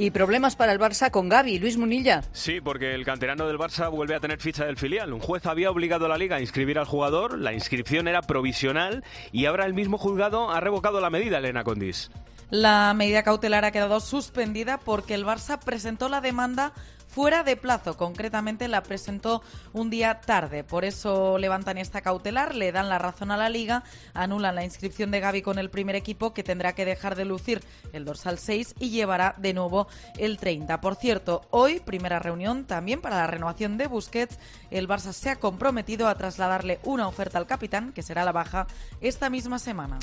Y problemas para el Barça con Gaby, Luis Munilla. Sí, porque el canterano del Barça vuelve a tener ficha del filial. Un juez había obligado a la liga a inscribir al jugador, la inscripción era provisional y ahora el mismo juzgado ha revocado la medida, Elena Condis. La medida cautelar ha quedado suspendida porque el Barça presentó la demanda fuera de plazo. Concretamente la presentó un día tarde. Por eso levantan esta cautelar, le dan la razón a la liga, anulan la inscripción de Gaby con el primer equipo que tendrá que dejar de lucir el dorsal 6 y llevará de nuevo el 30. Por cierto, hoy primera reunión también para la renovación de Busquets. El Barça se ha comprometido a trasladarle una oferta al capitán, que será la baja, esta misma semana.